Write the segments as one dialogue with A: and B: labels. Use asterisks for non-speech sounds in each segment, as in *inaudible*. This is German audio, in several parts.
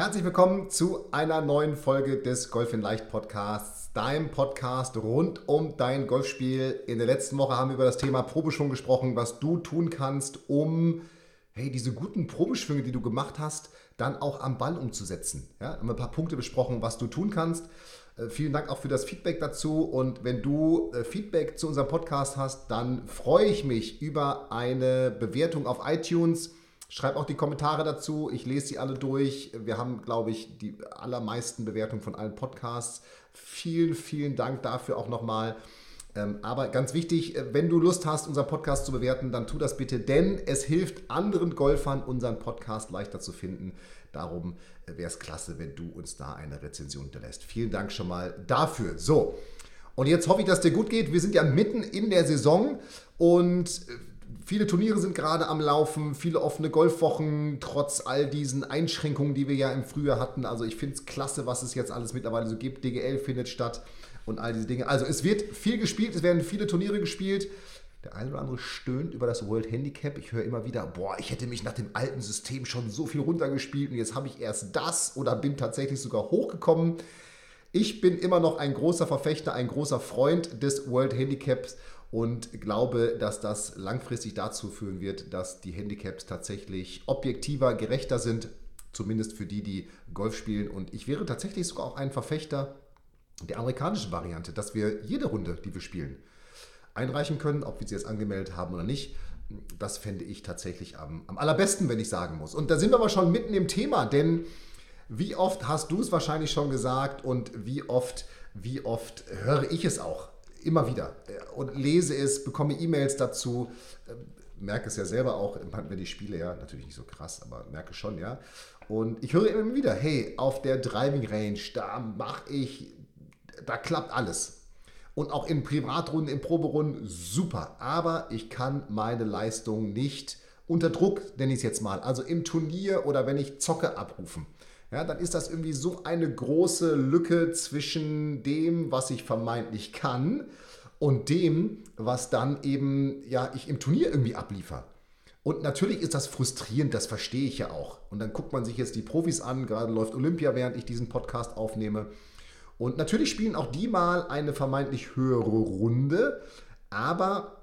A: Herzlich willkommen zu einer neuen Folge des Golf in Leicht Podcasts, deinem Podcast rund um dein Golfspiel. In der letzten Woche haben wir über das Thema Probeschwung gesprochen, was du tun kannst, um hey, diese guten Probeschwünge, die du gemacht hast, dann auch am Ball umzusetzen. Ja, haben ein paar Punkte besprochen, was du tun kannst. Äh, vielen Dank auch für das Feedback dazu. Und wenn du äh, Feedback zu unserem Podcast hast, dann freue ich mich über eine Bewertung auf iTunes Schreib auch die Kommentare dazu. Ich lese sie alle durch. Wir haben, glaube ich, die allermeisten Bewertungen von allen Podcasts. Vielen, vielen Dank dafür auch nochmal. Ähm, aber ganz wichtig, äh, wenn du Lust hast, unseren Podcast zu bewerten, dann tu das bitte, denn es hilft anderen Golfern, unseren Podcast leichter zu finden. Darum äh, wäre es klasse, wenn du uns da eine Rezension hinterlässt. Vielen Dank schon mal dafür. So, und jetzt hoffe ich, dass dir gut geht. Wir sind ja mitten in der Saison und äh, Viele Turniere sind gerade am Laufen, viele offene Golfwochen, trotz all diesen Einschränkungen, die wir ja im Frühjahr hatten. Also ich finde es klasse, was es jetzt alles mittlerweile so gibt. DGL findet statt und all diese Dinge. Also es wird viel gespielt, es werden viele Turniere gespielt. Der eine oder andere stöhnt über das World Handicap. Ich höre immer wieder, boah, ich hätte mich nach dem alten System schon so viel runtergespielt und jetzt habe ich erst das oder bin tatsächlich sogar hochgekommen. Ich bin immer noch ein großer Verfechter, ein großer Freund des World Handicaps und glaube, dass das langfristig dazu führen wird, dass die Handicaps tatsächlich objektiver, gerechter sind, zumindest für die, die Golf spielen. Und ich wäre tatsächlich sogar auch ein Verfechter der amerikanischen Variante, dass wir jede Runde, die wir spielen, einreichen können, ob wir sie jetzt angemeldet haben oder nicht. Das fände ich tatsächlich am, am allerbesten, wenn ich sagen muss. Und da sind wir aber schon mitten im Thema, denn wie oft hast du es wahrscheinlich schon gesagt und wie oft, wie oft höre ich es auch? Immer wieder und lese es, bekomme E-Mails dazu, ähm, merke es ja selber auch, wenn die Spiele ja natürlich nicht so krass, aber merke schon, ja. Und ich höre immer wieder, hey, auf der Driving Range, da mache ich, da klappt alles. Und auch in Privatrunden, in Proberunden, super. Aber ich kann meine Leistung nicht unter Druck, nenne ich es jetzt mal, also im Turnier oder wenn ich zocke, abrufen. Ja, dann ist das irgendwie so eine große Lücke zwischen dem, was ich vermeintlich kann und dem, was dann eben ja, ich im Turnier irgendwie abliefer. Und natürlich ist das frustrierend, das verstehe ich ja auch. Und dann guckt man sich jetzt die Profis an, gerade läuft Olympia, während ich diesen Podcast aufnehme. Und natürlich spielen auch die mal eine vermeintlich höhere Runde, aber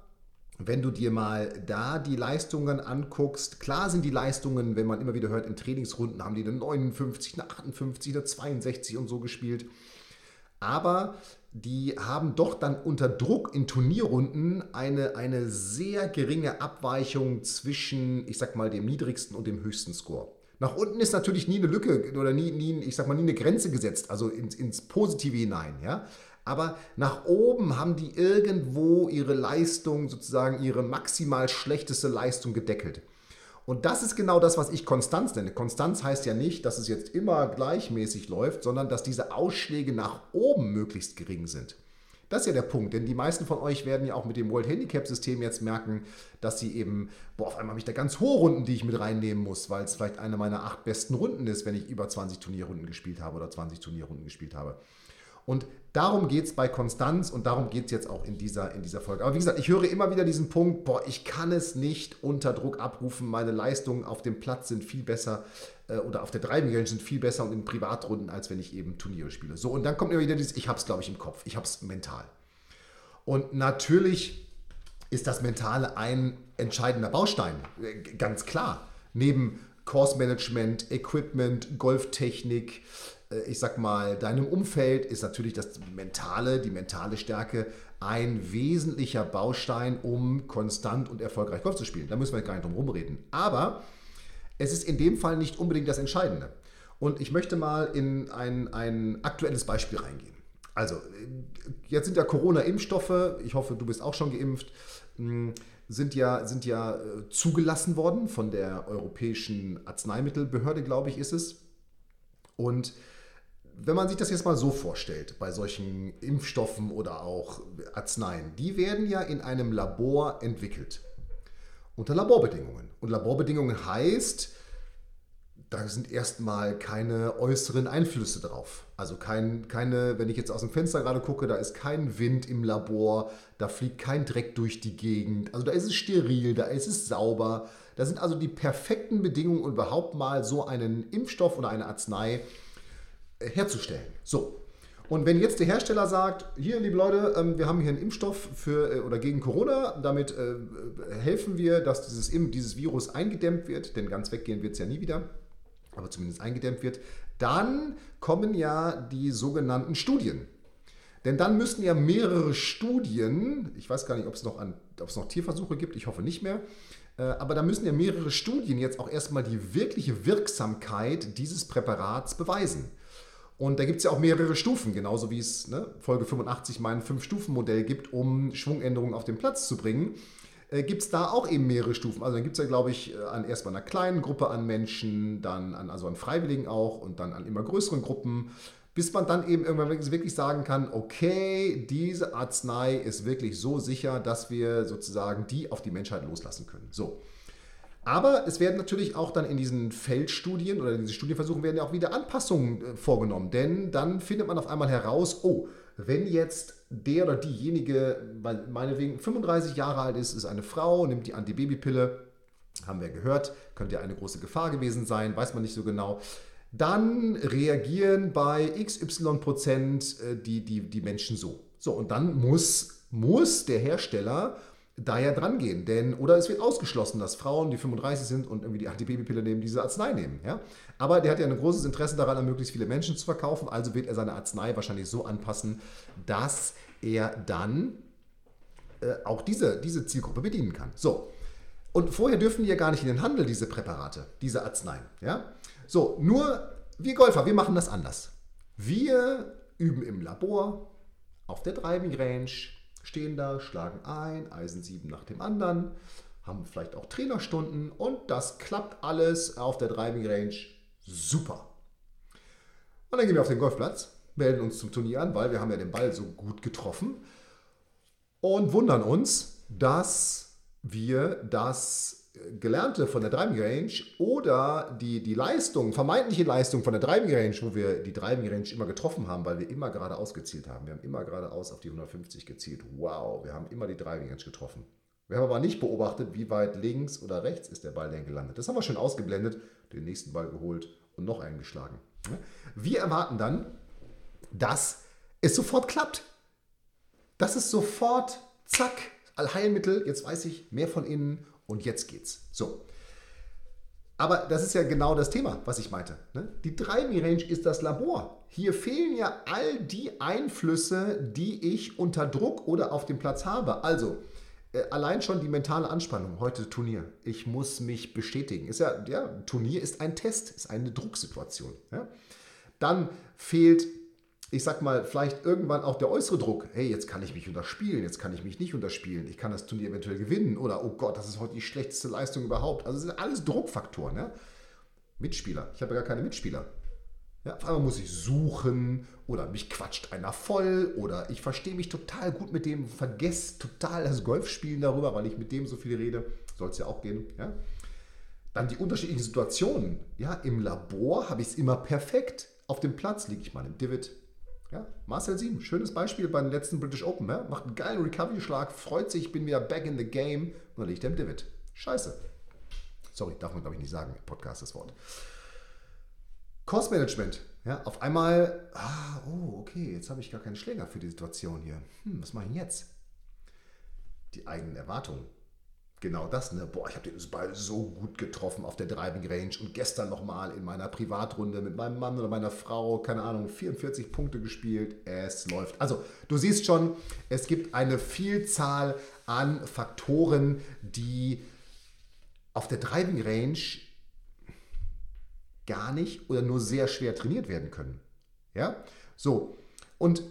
A: wenn du dir mal da die Leistungen anguckst, klar sind die Leistungen, wenn man immer wieder hört, in Trainingsrunden haben die eine 59, eine 58, eine 62 und so gespielt. Aber die haben doch dann unter Druck in Turnierrunden eine, eine sehr geringe Abweichung zwischen, ich sag mal, dem niedrigsten und dem höchsten Score. Nach unten ist natürlich nie eine Lücke oder nie, nie ich sag mal, nie eine Grenze gesetzt, also ins, ins Positive hinein. Ja? Aber nach oben haben die irgendwo ihre Leistung, sozusagen ihre maximal schlechteste Leistung gedeckelt. Und das ist genau das, was ich Konstanz nenne. Konstanz heißt ja nicht, dass es jetzt immer gleichmäßig läuft, sondern dass diese Ausschläge nach oben möglichst gering sind. Das ist ja der Punkt, denn die meisten von euch werden ja auch mit dem World Handicap System jetzt merken, dass sie eben, boah, auf einmal habe ich da ganz hohe Runden, die ich mit reinnehmen muss, weil es vielleicht eine meiner acht besten Runden ist, wenn ich über 20 Turnierrunden gespielt habe oder 20 Turnierrunden gespielt habe. Und darum geht es bei Konstanz und darum geht es jetzt auch in dieser, in dieser Folge. Aber wie gesagt, ich höre immer wieder diesen Punkt, boah, ich kann es nicht unter Druck abrufen. Meine Leistungen auf dem Platz sind viel besser äh, oder auf der Driving Range sind viel besser und in Privatrunden, als wenn ich eben Turniere spiele. So, und dann kommt immer wieder dieses, ich habe es, glaube ich, im Kopf, ich habe es mental. Und natürlich ist das Mentale ein entscheidender Baustein, äh, ganz klar. Neben Course Management, Equipment, Golftechnik, ich sag mal, deinem Umfeld ist natürlich das mentale, die mentale Stärke ein wesentlicher Baustein, um konstant und erfolgreich Golf zu spielen. Da müssen wir gar nicht drum rumreden. Aber es ist in dem Fall nicht unbedingt das Entscheidende. Und ich möchte mal in ein, ein aktuelles Beispiel reingehen. Also, jetzt sind ja Corona-Impfstoffe, ich hoffe, du bist auch schon geimpft, hm, sind ja, sind ja äh, zugelassen worden von der Europäischen Arzneimittelbehörde, glaube ich, ist es. Und wenn man sich das jetzt mal so vorstellt, bei solchen Impfstoffen oder auch Arzneien, die werden ja in einem Labor entwickelt. Unter Laborbedingungen. Und Laborbedingungen heißt, da sind erstmal keine äußeren Einflüsse drauf. Also kein, keine, wenn ich jetzt aus dem Fenster gerade gucke, da ist kein Wind im Labor, da fliegt kein Dreck durch die Gegend. Also da ist es steril, da ist es sauber. Da sind also die perfekten Bedingungen, um überhaupt mal so einen Impfstoff oder eine Arznei herzustellen. So. Und wenn jetzt der Hersteller sagt, hier, liebe Leute, ähm, wir haben hier einen Impfstoff für äh, oder gegen Corona, damit äh, helfen wir, dass dieses, dieses Virus eingedämmt wird, denn ganz weggehen wird es ja nie wieder aber zumindest eingedämmt wird, dann kommen ja die sogenannten Studien. Denn dann müssten ja mehrere Studien, ich weiß gar nicht, ob es noch, noch Tierversuche gibt, ich hoffe nicht mehr, äh, aber da müssen ja mehrere Studien jetzt auch erstmal die wirkliche Wirksamkeit dieses Präparats beweisen. Und da gibt es ja auch mehrere Stufen, genauso wie es ne, Folge 85 mein Fünf-Stufen-Modell gibt, um Schwungänderungen auf den Platz zu bringen äh, gibt es da auch eben mehrere Stufen. Also dann gibt es ja, glaube ich, äh, an erstmal einer kleinen Gruppe an Menschen, dann an, also an Freiwilligen auch und dann an immer größeren Gruppen, bis man dann eben irgendwann wirklich sagen kann, okay, diese Arznei ist wirklich so sicher, dass wir sozusagen die auf die Menschheit loslassen können. So. Aber es werden natürlich auch dann in diesen Feldstudien oder in diesen Studienversuchen werden ja auch wieder Anpassungen äh, vorgenommen, denn dann findet man auf einmal heraus, oh, wenn jetzt der oder diejenige, meinetwegen 35 Jahre alt ist, ist eine Frau, nimmt die Antibabypille, haben wir gehört, könnte ja eine große Gefahr gewesen sein, weiß man nicht so genau. Dann reagieren bei XY Prozent äh, die, die, die Menschen so. So, und dann muss, muss der Hersteller da ja dran gehen. Denn, oder es wird ausgeschlossen, dass Frauen, die 35 sind und irgendwie die Antibabypille nehmen, diese Arznei nehmen. Ja? Aber der hat ja ein großes Interesse daran, an möglichst viele Menschen zu verkaufen. Also wird er seine Arznei wahrscheinlich so anpassen, dass er dann äh, auch diese, diese Zielgruppe bedienen kann. So. Und vorher dürfen die ja gar nicht in den Handel, diese Präparate, diese Arzneien. Ja? So, nur wir Golfer, wir machen das anders. Wir üben im Labor, auf der Driving Range, stehen da, schlagen ein, Eisen 7 nach dem anderen, haben vielleicht auch Trainerstunden und das klappt alles auf der Driving Range super. Und dann gehen wir auf den Golfplatz, melden uns zum Turnier an, weil wir haben ja den Ball so gut getroffen und wundern uns, dass wir das Gelernte von der Driving Range oder die, die Leistung, vermeintliche Leistung von der Driving Range, wo wir die Driving Range immer getroffen haben, weil wir immer geradeaus gezielt haben. Wir haben immer geradeaus auf die 150 gezielt. Wow, wir haben immer die Driving Range getroffen. Wir haben aber nicht beobachtet, wie weit links oder rechts ist der Ball denn gelandet. Das haben wir schon ausgeblendet, den nächsten Ball geholt und noch einen geschlagen. Wir erwarten dann, dass es sofort klappt. Dass es sofort, zack, Allheilmittel, jetzt weiß ich mehr von innen und jetzt geht's. So. Aber das ist ja genau das Thema, was ich meinte. Ne? Die Driving Range ist das Labor. Hier fehlen ja all die Einflüsse, die ich unter Druck oder auf dem Platz habe. Also äh, allein schon die mentale Anspannung. Heute Turnier. Ich muss mich bestätigen. Ist ja, ja, Turnier ist ein Test, ist eine Drucksituation. Ja? Dann fehlt ich sag mal, vielleicht irgendwann auch der äußere Druck, hey, jetzt kann ich mich unterspielen, jetzt kann ich mich nicht unterspielen, ich kann das Turnier eventuell gewinnen oder oh Gott, das ist heute die schlechteste Leistung überhaupt. Also das sind alles Druckfaktoren. Ja? Mitspieler, ich habe ja gar keine Mitspieler. Ja, auf einmal muss ich suchen oder mich quatscht einer voll oder ich verstehe mich total gut mit dem, vergesse total das Golfspielen darüber, weil ich mit dem so viel rede. Soll es ja auch gehen. Ja? Dann die unterschiedlichen Situationen. Ja, Im Labor habe ich es immer perfekt. Auf dem Platz liege ich mal im Divid, ja, Marcel Sieben, schönes Beispiel beim letzten British Open. Ja? Macht einen geilen Recovery-Schlag, freut sich, bin wieder back in the game und dann liegt er im Divid. Scheiße. Sorry, darf man glaube ich nicht sagen Podcast das Wort. Cost Management. Ja, auf einmal, ah, oh, okay, jetzt habe ich gar keinen Schläger für die Situation hier. Hm, was mache ich jetzt? Die eigenen Erwartungen genau das, ne? Boah, ich habe den Ball so gut getroffen auf der Driving Range und gestern nochmal in meiner Privatrunde mit meinem Mann oder meiner Frau, keine Ahnung, 44 Punkte gespielt. Es läuft. Also, du siehst schon, es gibt eine Vielzahl an Faktoren, die auf der Driving Range gar nicht oder nur sehr schwer trainiert werden können. Ja? So. Und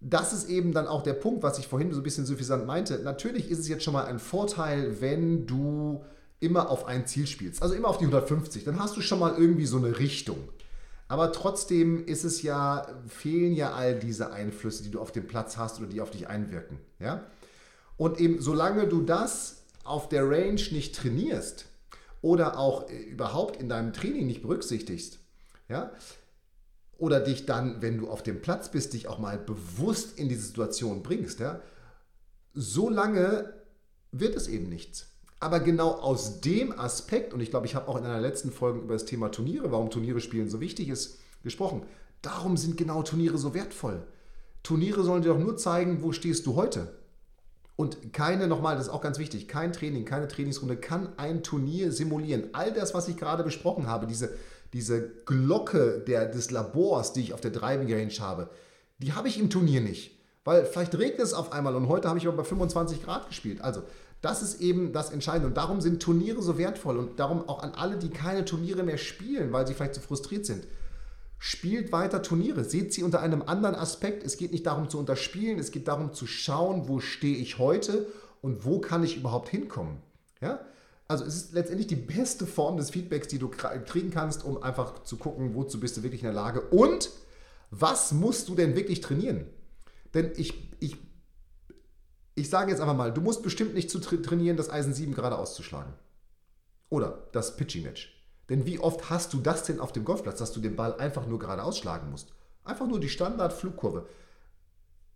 A: das ist eben dann auch der Punkt, was ich vorhin so ein bisschen suffisant meinte. Natürlich ist es jetzt schon mal ein Vorteil, wenn du immer auf ein Ziel spielst, also immer auf die 150, dann hast du schon mal irgendwie so eine Richtung. Aber trotzdem ist es ja, fehlen ja all diese Einflüsse, die du auf dem Platz hast oder die auf dich einwirken. Ja? Und eben solange du das auf der Range nicht trainierst oder auch äh, überhaupt in deinem Training nicht berücksichtigst, ja, oder dich dann, wenn du auf dem Platz bist, dich auch mal bewusst in diese Situation bringst, ja, so lange wird es eben nichts. Aber genau aus dem Aspekt, und ich glaube, ich habe auch in einer letzten Folge über das Thema Turniere, warum Turniere spielen so wichtig ist, gesprochen. Darum sind genau Turniere so wertvoll. Turniere sollen dir doch nur zeigen, wo stehst du heute. Und keine, nochmal, das ist auch ganz wichtig, kein Training, keine Trainingsrunde kann ein Turnier simulieren. All das, was ich gerade besprochen habe, diese, diese Glocke der, des Labors, die ich auf der Driving Range habe, die habe ich im Turnier nicht. Weil vielleicht regnet es auf einmal und heute habe ich aber bei 25 Grad gespielt. Also, das ist eben das Entscheidende. Und darum sind Turniere so wertvoll und darum auch an alle, die keine Turniere mehr spielen, weil sie vielleicht zu frustriert sind. Spielt weiter Turniere, seht sie unter einem anderen Aspekt. Es geht nicht darum zu unterspielen, es geht darum zu schauen, wo stehe ich heute und wo kann ich überhaupt hinkommen. Ja? Also es ist letztendlich die beste Form des Feedbacks, die du kriegen kannst, um einfach zu gucken, wozu bist du wirklich in der Lage und was musst du denn wirklich trainieren? Denn ich, ich, ich sage jetzt einfach mal, du musst bestimmt nicht zu trainieren, das Eisen 7 gerade auszuschlagen. Oder das Pitching Match. Denn wie oft hast du das denn auf dem Golfplatz, dass du den Ball einfach nur gerade ausschlagen musst? Einfach nur die Standard-Flugkurve.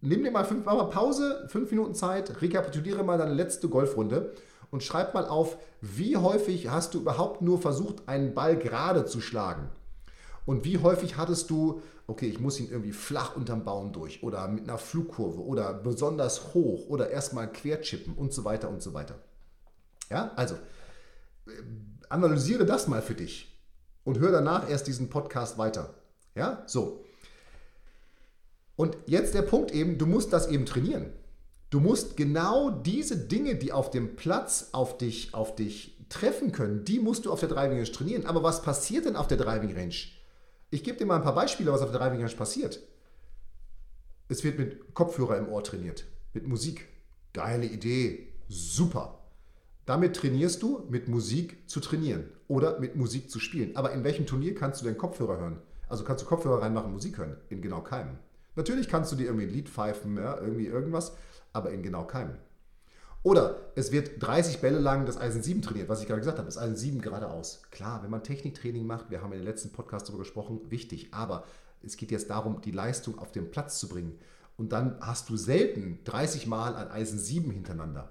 A: Nimm dir mal fünf, mal Pause, fünf Minuten Zeit, rekapituliere mal deine letzte Golfrunde und schreib mal auf, wie häufig hast du überhaupt nur versucht, einen Ball gerade zu schlagen? Und wie häufig hattest du, okay, ich muss ihn irgendwie flach unterm Baum durch oder mit einer Flugkurve oder besonders hoch oder erstmal querchippen und so weiter und so weiter. Ja, also analysiere das mal für dich und hör danach erst diesen Podcast weiter. Ja, so. Und jetzt der Punkt eben, du musst das eben trainieren. Du musst genau diese Dinge, die auf dem Platz auf dich, auf dich treffen können, die musst du auf der Driving Range trainieren. Aber was passiert denn auf der Driving Range? Ich gebe dir mal ein paar Beispiele, was auf der Driving Range passiert. Es wird mit Kopfhörer im Ohr trainiert, mit Musik. Geile Idee, super. Damit trainierst du, mit Musik zu trainieren oder mit Musik zu spielen. Aber in welchem Turnier kannst du denn Kopfhörer hören? Also kannst du Kopfhörer reinmachen, Musik hören? In genau keinem. Natürlich kannst du dir irgendwie ein Lied pfeifen, ja, irgendwie irgendwas, aber in genau keinem. Oder es wird 30 Bälle lang das Eisen 7 trainiert, was ich gerade gesagt habe, das Eisen 7 geradeaus. Klar, wenn man Techniktraining macht, wir haben in den letzten Podcast darüber gesprochen, wichtig, aber es geht jetzt darum, die Leistung auf den Platz zu bringen. Und dann hast du selten 30 Mal ein Eisen 7 hintereinander.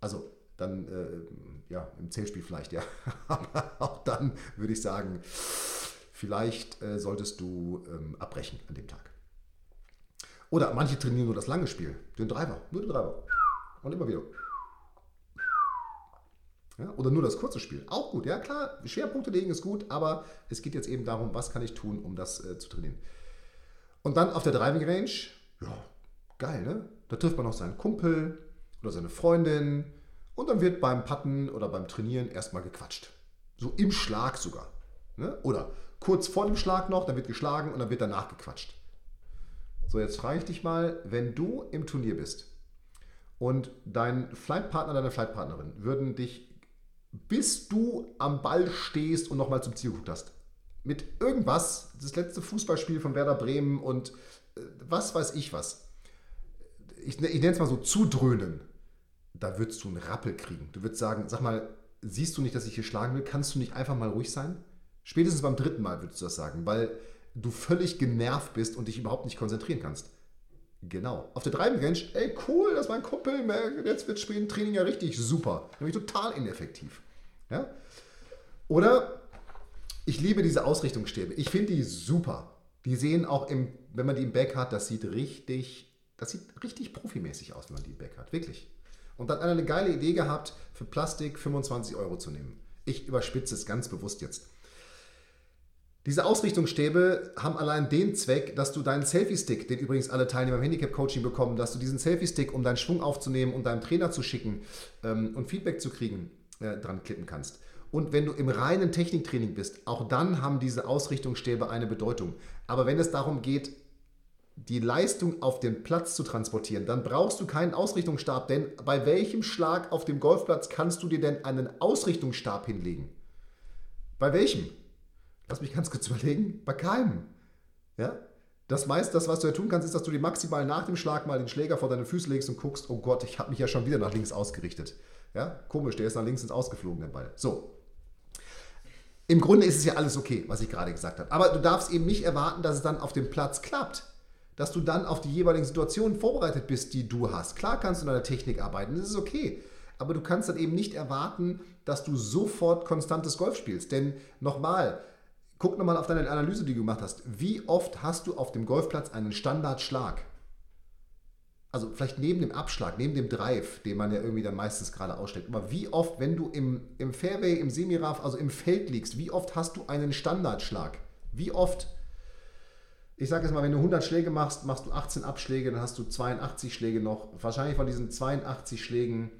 A: Also dann äh, ja, im Zählspiel vielleicht, ja. *laughs* Aber auch dann würde ich sagen, vielleicht äh, solltest du ähm, abbrechen an dem Tag. Oder manche trainieren nur das lange Spiel, den Driver, nur den Driver. Und immer wieder. Ja, oder nur das kurze Spiel. Auch gut, ja klar, Schwerpunkte legen ist gut, aber es geht jetzt eben darum, was kann ich tun, um das äh, zu trainieren. Und dann auf der Driving Range, ja, geil, ne? Da trifft man noch seinen Kumpel oder seine Freundin und dann wird beim Patten oder beim Trainieren erstmal gequatscht. So im Schlag sogar. Ne? Oder kurz vor dem Schlag noch, dann wird geschlagen und dann wird danach gequatscht. So, jetzt frage ich dich mal, wenn du im Turnier bist und dein Flightpartner, deine Flightpartnerin würden dich, bis du am Ball stehst und nochmal zum Ziel geguckt hast, mit irgendwas, das letzte Fußballspiel von Werder Bremen und äh, was weiß ich was, ich, ich nenne es mal so zudröhnen, da würdest du einen Rappel kriegen. Du würdest sagen, sag mal, siehst du nicht, dass ich hier schlagen will? Kannst du nicht einfach mal ruhig sein? Spätestens beim dritten Mal würdest du das sagen, weil du völlig genervt bist und dich überhaupt nicht konzentrieren kannst. Genau. Auf der Driving Range, ey, cool, das ist mein Kumpel, jetzt wird Training ja richtig super. Nämlich total ineffektiv. Ja? Oder ich liebe diese Ausrichtungsstäbe. Ich finde die super. Die sehen auch, im, wenn man die im Back hat, das sieht richtig, das sieht richtig profimäßig aus, wenn man die im Back hat. Wirklich. Und dann eine geile Idee gehabt, für Plastik 25 Euro zu nehmen. Ich überspitze es ganz bewusst jetzt. Diese Ausrichtungsstäbe haben allein den Zweck, dass du deinen Selfie-Stick, den übrigens alle Teilnehmer im Handicap-Coaching bekommen, dass du diesen Selfie-Stick, um deinen Schwung aufzunehmen und deinem Trainer zu schicken ähm, und Feedback zu kriegen, äh, dran klippen kannst. Und wenn du im reinen Techniktraining bist, auch dann haben diese Ausrichtungsstäbe eine Bedeutung. Aber wenn es darum geht, die Leistung auf den Platz zu transportieren, dann brauchst du keinen Ausrichtungsstab, denn bei welchem Schlag auf dem Golfplatz kannst du dir denn einen Ausrichtungsstab hinlegen? Bei welchem? Lass mich ganz kurz *laughs* überlegen. Bei keinem. Ja? Das meiste, das, was du ja tun kannst, ist, dass du dir maximal nach dem Schlag mal den Schläger vor deine Füße legst und guckst, oh Gott, ich habe mich ja schon wieder nach links ausgerichtet. Ja? Komisch, der ist nach links ins Ausgeflogen, der Ball. So, im Grunde ist es ja alles okay, was ich gerade gesagt habe. Aber du darfst eben nicht erwarten, dass es dann auf dem Platz klappt. Dass du dann auf die jeweiligen Situationen vorbereitet bist, die du hast. Klar kannst du in deiner Technik arbeiten, das ist okay. Aber du kannst dann eben nicht erwarten, dass du sofort konstantes Golf spielst. Denn nochmal, guck nochmal auf deine Analyse, die du gemacht hast. Wie oft hast du auf dem Golfplatz einen Standardschlag? also vielleicht neben dem Abschlag, neben dem Drive, den man ja irgendwie dann meistens gerade ausstellt, aber wie oft, wenn du im, im Fairway, im Semiraf, also im Feld liegst, wie oft hast du einen Standardschlag? Wie oft? Ich sage jetzt mal, wenn du 100 Schläge machst, machst du 18 Abschläge, dann hast du 82 Schläge noch. Wahrscheinlich von diesen 82 Schlägen,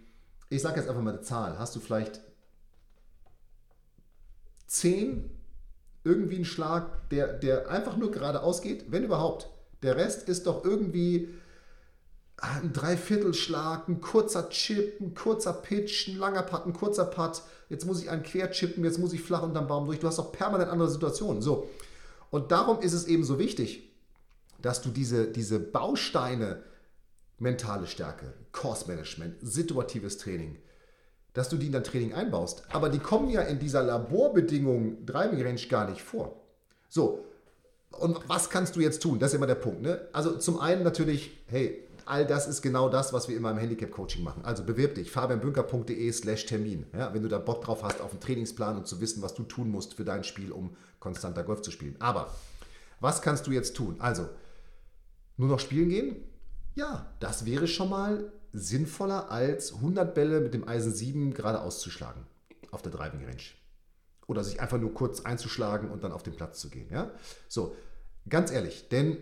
A: ich sage jetzt einfach mal eine Zahl, hast du vielleicht 10 irgendwie einen Schlag, der, der einfach nur geradeaus geht, wenn überhaupt. Der Rest ist doch irgendwie ein Dreiviertelschlag, ein kurzer Chip, ein kurzer Pitch, ein langer Putt, ein kurzer Putt. Jetzt muss ich einen quer chippen, jetzt muss ich flach unterm Baum durch. Du hast auch permanent andere Situationen. So. Und darum ist es eben so wichtig, dass du diese, diese Bausteine, mentale Stärke, Course Management, situatives Training, dass du die in dein Training einbaust. Aber die kommen ja in dieser Laborbedingung Driving Range gar nicht vor. So. Und was kannst du jetzt tun? Das ist immer der Punkt. Ne? Also zum einen natürlich, hey, all das ist genau das, was wir immer im Handicap-Coaching machen. Also bewirb dich, fabianbünker.de slash Termin. Ja, wenn du da Bock drauf hast auf einen Trainingsplan und zu wissen, was du tun musst für dein Spiel, um konstanter Golf zu spielen. Aber was kannst du jetzt tun? Also, nur noch spielen gehen? Ja, das wäre schon mal sinnvoller als 100 Bälle mit dem Eisen 7 gerade auszuschlagen auf der Driving Range. Oder sich einfach nur kurz einzuschlagen und dann auf den Platz zu gehen. Ja? So, ganz ehrlich, denn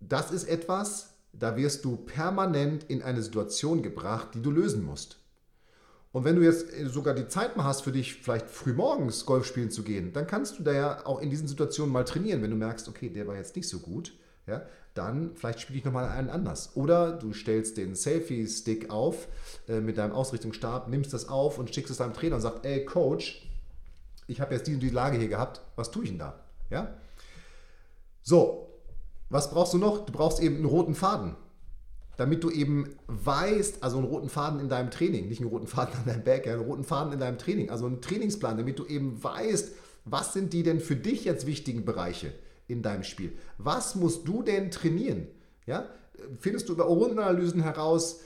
A: das ist etwas, da wirst du permanent in eine Situation gebracht, die du lösen musst. Und wenn du jetzt sogar die Zeit mal hast, für dich vielleicht frühmorgens Golf spielen zu gehen, dann kannst du da ja auch in diesen Situationen mal trainieren. Wenn du merkst, okay, der war jetzt nicht so gut, ja, dann vielleicht spiele ich nochmal einen anders. Oder du stellst den Selfie-Stick auf äh, mit deinem Ausrichtungsstab, nimmst das auf und schickst es deinem Trainer und sagst, ey Coach, ich habe jetzt die und die Lage hier gehabt, was tue ich denn da? Ja? So, was brauchst du noch? Du brauchst eben einen roten Faden. Damit du eben weißt, also einen roten Faden in deinem Training, nicht einen roten Faden an deinem Back, einen roten Faden in deinem Training, also einen Trainingsplan, damit du eben weißt, was sind die denn für dich jetzt wichtigen Bereiche in deinem Spiel? Was musst du denn trainieren? Ja? Findest du über Rundenanalysen heraus,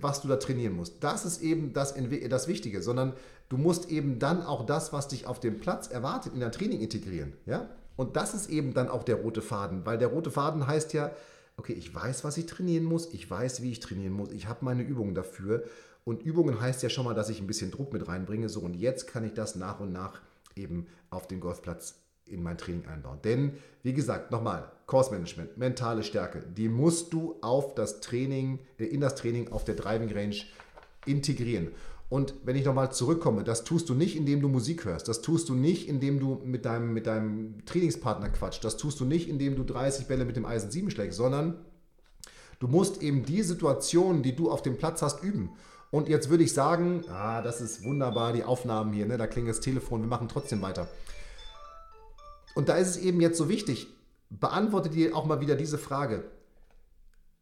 A: was du da trainieren musst? Das ist eben das, das Wichtige, sondern du musst eben dann auch das, was dich auf dem Platz erwartet, in dein Training integrieren. Ja? Und das ist eben dann auch der rote Faden, weil der rote Faden heißt ja, okay, ich weiß, was ich trainieren muss, ich weiß, wie ich trainieren muss, ich habe meine Übungen dafür. Und Übungen heißt ja schon mal, dass ich ein bisschen Druck mit reinbringe. So, und jetzt kann ich das nach und nach eben auf dem Golfplatz in mein Training einbauen. Denn, wie gesagt, nochmal, Course Management, mentale Stärke, die musst du auf das Training, äh, in das Training auf der Driving Range integrieren. Und wenn ich nochmal zurückkomme, das tust du nicht, indem du Musik hörst. Das tust du nicht, indem du mit deinem, mit deinem Trainingspartner quatscht. Das tust du nicht, indem du 30 Bälle mit dem Eisen 7 schlägst, sondern du musst eben die Situationen, die du auf dem Platz hast, üben. Und jetzt würde ich sagen, ah, das ist wunderbar, die Aufnahmen hier, ne? da klingt das Telefon, wir machen trotzdem weiter. Und da ist es eben jetzt so wichtig, beantworte dir auch mal wieder diese Frage.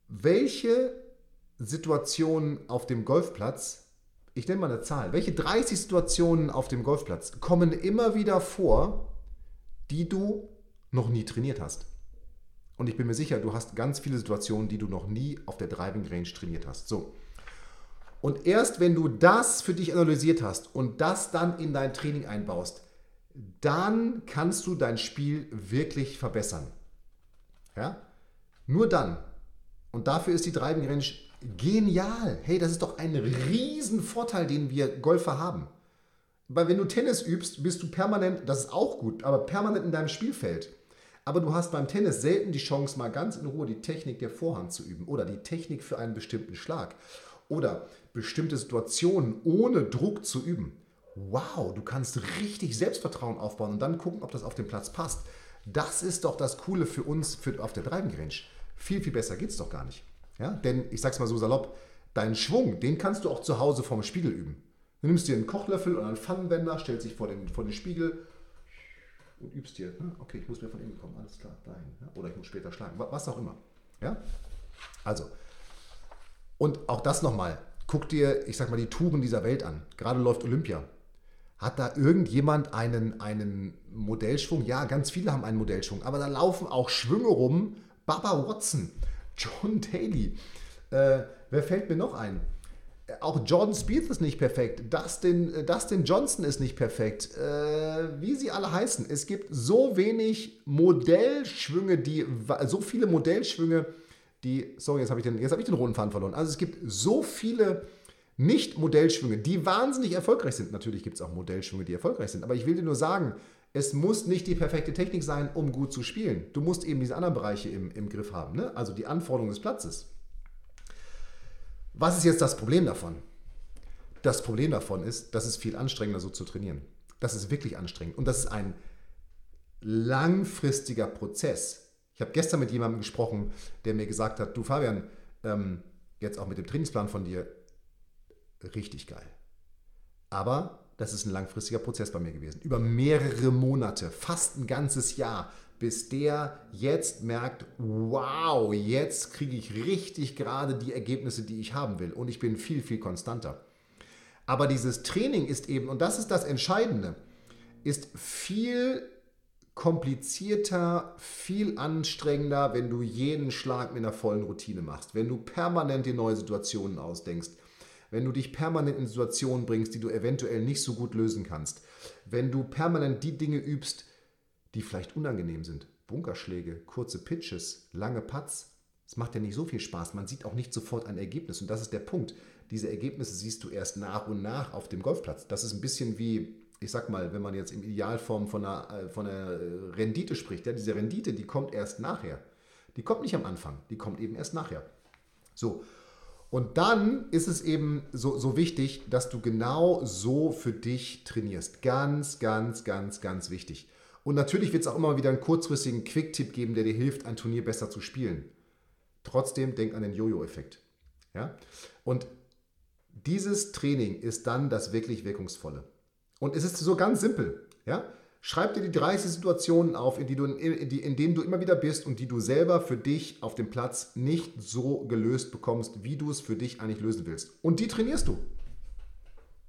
A: Welche Situationen auf dem Golfplatz ich nenne mal eine Zahl, welche 30 Situationen auf dem Golfplatz kommen immer wieder vor, die du noch nie trainiert hast? Und ich bin mir sicher, du hast ganz viele Situationen, die du noch nie auf der Driving Range trainiert hast. So. Und erst wenn du das für dich analysiert hast und das dann in dein Training einbaust, dann kannst du dein Spiel wirklich verbessern. Ja? Nur dann. Und dafür ist die Driving Range Genial. Hey, das ist doch ein Riesenvorteil, den wir Golfer haben. Weil wenn du Tennis übst, bist du permanent, das ist auch gut, aber permanent in deinem Spielfeld. Aber du hast beim Tennis selten die Chance, mal ganz in Ruhe die Technik der Vorhand zu üben oder die Technik für einen bestimmten Schlag oder bestimmte Situationen ohne Druck zu üben. Wow, du kannst richtig Selbstvertrauen aufbauen und dann gucken, ob das auf dem Platz passt. Das ist doch das Coole für uns für, auf der Driving Range. Viel, viel besser geht es doch gar nicht. Ja? Denn ich sag's mal so salopp, deinen Schwung, den kannst du auch zu Hause vorm Spiegel üben. Du nimmst dir einen Kochlöffel und einen Pfannenwender, stellst dich vor den, vor den Spiegel und übst dir. Ne? Okay, ich muss mir von innen kommen, alles klar, dahin. Ja? Oder ich muss später schlagen, was auch immer. Ja? Also, und auch das nochmal, guck dir, ich sag mal, die Touren dieser Welt an. Gerade läuft Olympia. Hat da irgendjemand einen, einen Modellschwung? Ja, ganz viele haben einen Modellschwung, aber da laufen auch Schwünge rum. Baba Watson, John Daly. Äh, wer fällt mir noch ein? Auch Jordan Spieth ist nicht perfekt. Dustin, äh, Dustin Johnson ist nicht perfekt. Äh, wie sie alle heißen. Es gibt so wenig Modellschwünge, die, so viele Modellschwünge, die, sorry, jetzt habe ich, den, hab ich den roten Faden verloren. Also es gibt so viele nicht-Modellschwünge, die wahnsinnig erfolgreich sind. Natürlich gibt es auch Modellschwünge, die erfolgreich sind. Aber ich will dir nur sagen, es muss nicht die perfekte Technik sein, um gut zu spielen. Du musst eben diese anderen Bereiche im, im Griff haben. Ne? Also die Anforderungen des Platzes. Was ist jetzt das Problem davon? Das Problem davon ist, dass es viel anstrengender so zu trainieren. Das ist wirklich anstrengend. Und das ist ein langfristiger Prozess. Ich habe gestern mit jemandem gesprochen, der mir gesagt hat, du Fabian, ähm, jetzt auch mit dem Trainingsplan von dir, richtig geil. Aber das ist ein langfristiger Prozess bei mir gewesen. Über mehrere Monate, fast ein ganzes Jahr, bis der jetzt merkt, wow, jetzt kriege ich richtig gerade die Ergebnisse, die ich haben will. Und ich bin viel, viel konstanter. Aber dieses Training ist eben, und das ist das Entscheidende, ist viel komplizierter, viel anstrengender, wenn du jeden Schlag mit einer vollen Routine machst, wenn du permanent dir neue Situationen ausdenkst, wenn du dich permanent in Situationen bringst, die du eventuell nicht so gut lösen kannst, wenn du permanent die Dinge übst, die vielleicht unangenehm sind. Bunkerschläge, kurze Pitches, lange Putts, es macht ja nicht so viel Spaß. Man sieht auch nicht sofort ein Ergebnis. Und das ist der Punkt. Diese Ergebnisse siehst du erst nach und nach auf dem Golfplatz. Das ist ein bisschen wie ich sag mal, wenn man jetzt im Idealform von einer, äh, von einer Rendite spricht, ja, diese Rendite, die kommt erst nachher. Die kommt nicht am Anfang, die kommt eben erst nachher. So. Und dann ist es eben so, so wichtig, dass du genau so für dich trainierst. Ganz, ganz, ganz, ganz wichtig. Und natürlich wird es auch immer wieder einen kurzfristigen Quick-Tipp geben, der dir hilft, ein Turnier besser zu spielen. Trotzdem denk an den Jojo-Effekt. Ja? Und dieses Training ist dann das wirklich Wirkungsvolle. Und es ist so ganz simpel. Ja? Schreib dir die 30 Situationen auf, in, die du, in, die, in denen du immer wieder bist und die du selber für dich auf dem Platz nicht so gelöst bekommst, wie du es für dich eigentlich lösen willst. Und die trainierst du.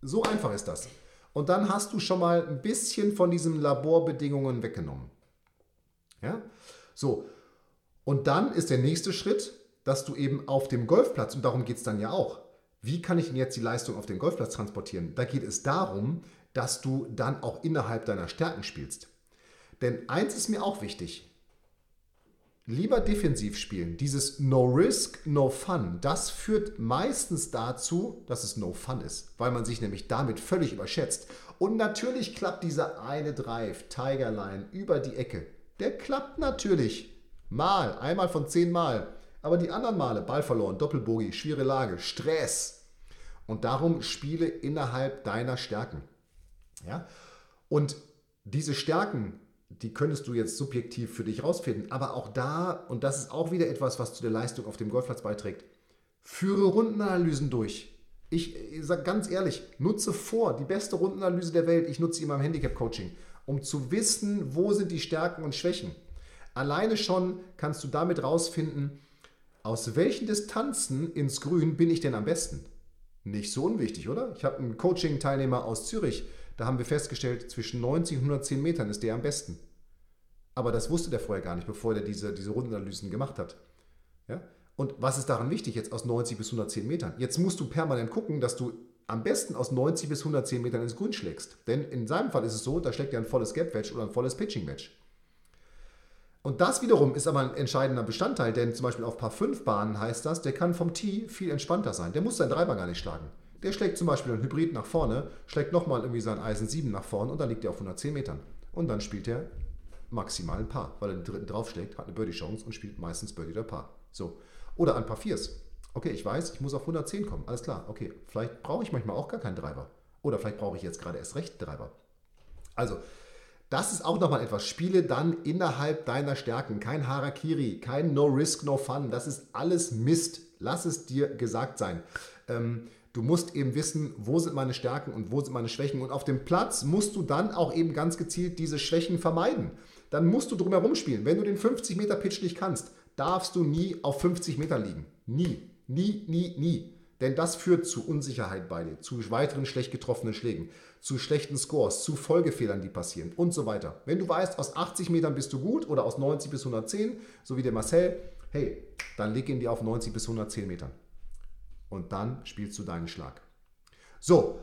A: So einfach ist das. Und dann hast du schon mal ein bisschen von diesen Laborbedingungen weggenommen. Ja? So. Und dann ist der nächste Schritt, dass du eben auf dem Golfplatz, und darum geht es dann ja auch, wie kann ich denn jetzt die Leistung auf den Golfplatz transportieren? Da geht es darum, dass du dann auch innerhalb deiner Stärken spielst. Denn eins ist mir auch wichtig. Lieber defensiv spielen. Dieses No Risk, No Fun, das führt meistens dazu, dass es No Fun ist, weil man sich nämlich damit völlig überschätzt. Und natürlich klappt dieser eine Drive, Tigerline, über die Ecke. Der klappt natürlich. Mal, einmal von zehn Mal. Aber die anderen Male, Ball verloren, Doppelbogie, schwere Lage, Stress. Und darum spiele innerhalb deiner Stärken. Ja? Und diese Stärken, die könntest du jetzt subjektiv für dich rausfinden. Aber auch da, und das ist auch wieder etwas, was zu der Leistung auf dem Golfplatz beiträgt, führe Rundenanalysen durch. Ich, ich sage ganz ehrlich, nutze vor die beste Rundenanalyse der Welt. Ich nutze sie in meinem Handicap-Coaching, um zu wissen, wo sind die Stärken und Schwächen. Alleine schon kannst du damit rausfinden, aus welchen Distanzen ins Grün bin ich denn am besten. Nicht so unwichtig, oder? Ich habe einen Coaching-Teilnehmer aus Zürich, da haben wir festgestellt, zwischen 90 und 110 Metern ist der am besten. Aber das wusste der vorher gar nicht, bevor er diese, diese Rundenanalysen gemacht hat. Ja? Und was ist daran wichtig jetzt aus 90 bis 110 Metern? Jetzt musst du permanent gucken, dass du am besten aus 90 bis 110 Metern ins Grün schlägst. Denn in seinem Fall ist es so, da schlägt er ein volles Gap-Wedge oder ein volles Pitching-Wedge. Und das wiederum ist aber ein entscheidender Bestandteil, denn zum Beispiel auf Paar 5 Bahnen heißt das, der kann vom Tee viel entspannter sein. Der muss seinen Treiber gar nicht schlagen. Der schlägt zum Beispiel einen Hybrid nach vorne, schlägt nochmal irgendwie sein Eisen 7 nach vorne und dann liegt er auf 110 Metern. Und dann spielt er maximal ein Paar, weil er den dritten draufschlägt, hat eine Birdie-Chance und spielt meistens Birdie oder Paar. So. Oder ein Paar Viers. Okay, ich weiß, ich muss auf 110 kommen. Alles klar. Okay, vielleicht brauche ich manchmal auch gar keinen Treiber. Oder vielleicht brauche ich jetzt gerade erst recht einen Treiber. Also, Das ist auch nochmal etwas. Spiele dann innerhalb deiner Stärken. Kein Harakiri, kein No Risk, No Fun. Das ist alles Mist. Lass es dir gesagt sein. Ähm, du musst eben wissen, wo sind meine Stärken und wo sind meine Schwächen. Und auf dem Platz musst du dann auch eben ganz gezielt diese Schwächen vermeiden. Dann musst du drumherum spielen. Wenn du den 50 Meter Pitch nicht kannst, darfst du nie auf 50 Meter liegen. Nie. Nie, nie, nie. Denn das führt zu Unsicherheit bei dir, zu weiteren schlecht getroffenen Schlägen, zu schlechten Scores, zu Folgefehlern, die passieren und so weiter. Wenn du weißt, aus 80 Metern bist du gut oder aus 90 bis 110, so wie der Marcel, hey, dann leg ihn dir auf 90 bis 110 Metern. Und dann spielst du deinen Schlag. So,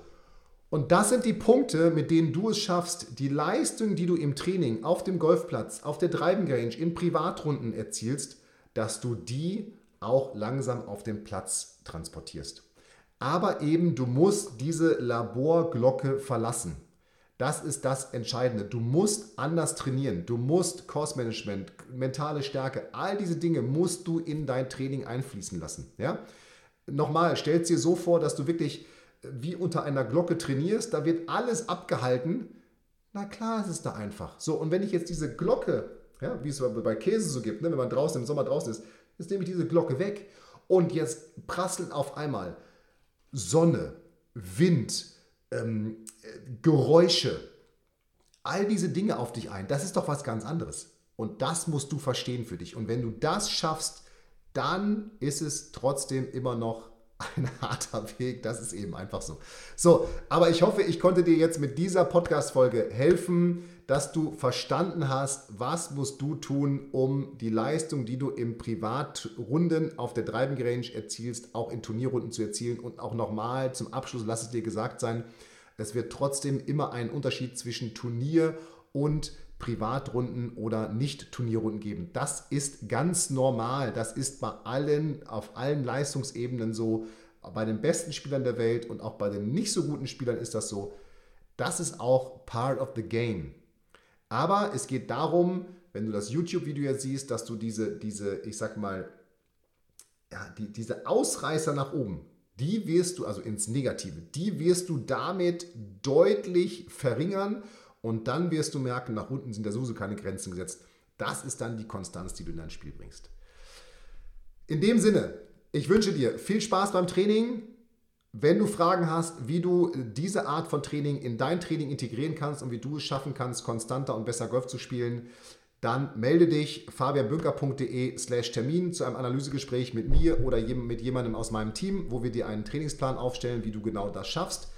A: und das sind die Punkte, mit denen du es schaffst, die Leistung, die du im Training, auf dem Golfplatz, auf der Driving Range, in Privatrunden erzielst, dass du die auch langsam auf den Platz transportierst. Aber eben, du musst diese Laborglocke verlassen. Das ist das Entscheidende. Du musst anders trainieren. Du musst Kursmanagement, mentale Stärke, all diese Dinge musst du in dein Training einfließen lassen. Ja? Nochmal, stell es dir so vor, dass du wirklich wie unter einer Glocke trainierst. Da wird alles abgehalten. Na klar, ist es da einfach. So, und wenn ich jetzt diese Glocke, ja, wie es bei Käse so gibt, ne, wenn man draußen im Sommer draußen ist, Jetzt nehme ich diese Glocke weg und jetzt prasseln auf einmal Sonne, Wind, ähm, Geräusche, all diese Dinge auf dich ein. Das ist doch was ganz anderes. Und das musst du verstehen für dich. Und wenn du das schaffst, dann ist es trotzdem immer noch ein *laughs* harter Weg. Das ist eben einfach so. So, aber ich hoffe, ich konnte dir jetzt mit dieser Podcast-Folge helfen, dass du verstanden hast, was musst du tun, um die Leistung, die du im Privatrunden auf der Driving Range erzielst, auch in Turnierrunden zu erzielen. Und auch nochmal zum Abschluss, lass es dir gesagt sein, es wird trotzdem immer einen Unterschied zwischen Turnier und Privatrunden oder Nicht-Turnierrunden geben. Das ist ganz normal. Das ist bei allen, auf allen Leistungsebenen so. Bei den besten Spielern der Welt und auch bei den nicht so guten Spielern ist das so. Das ist auch part of the game. Aber es geht darum, wenn du das YouTube-Video jetzt siehst, dass du diese, diese, ich sag mal, ja, die, diese Ausreißer nach oben, die wirst du, also ins Negative, die wirst du damit deutlich verringern und dann wirst du merken, nach unten sind da sowieso keine Grenzen gesetzt. Das ist dann die Konstanz, die du in dein Spiel bringst. In dem Sinne, ich wünsche dir viel Spaß beim Training. Wenn du Fragen hast, wie du diese Art von Training in dein Training integrieren kannst und wie du es schaffen kannst, konstanter und besser Golf zu spielen, dann melde dich fabianbünker.de slash Termin zu einem Analysegespräch mit mir oder mit jemandem aus meinem Team, wo wir dir einen Trainingsplan aufstellen, wie du genau das schaffst.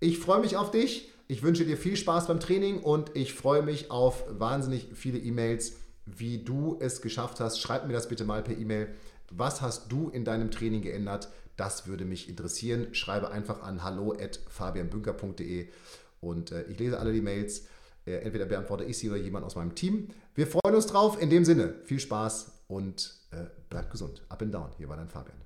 A: Ich freue mich auf dich. Ich wünsche dir viel Spaß beim Training und ich freue mich auf wahnsinnig viele E-Mails, wie du es geschafft hast. Schreib mir das bitte mal per E-Mail. Was hast du in deinem Training geändert? Das würde mich interessieren. Schreibe einfach an hallo@fabianbünker.de und äh, ich lese alle die Mails. Äh, entweder beantworte ich sie oder jemand aus meinem Team. Wir freuen uns drauf. In dem Sinne, viel Spaß und äh, bleibt gesund. Up and down. Hier war dein Fabian.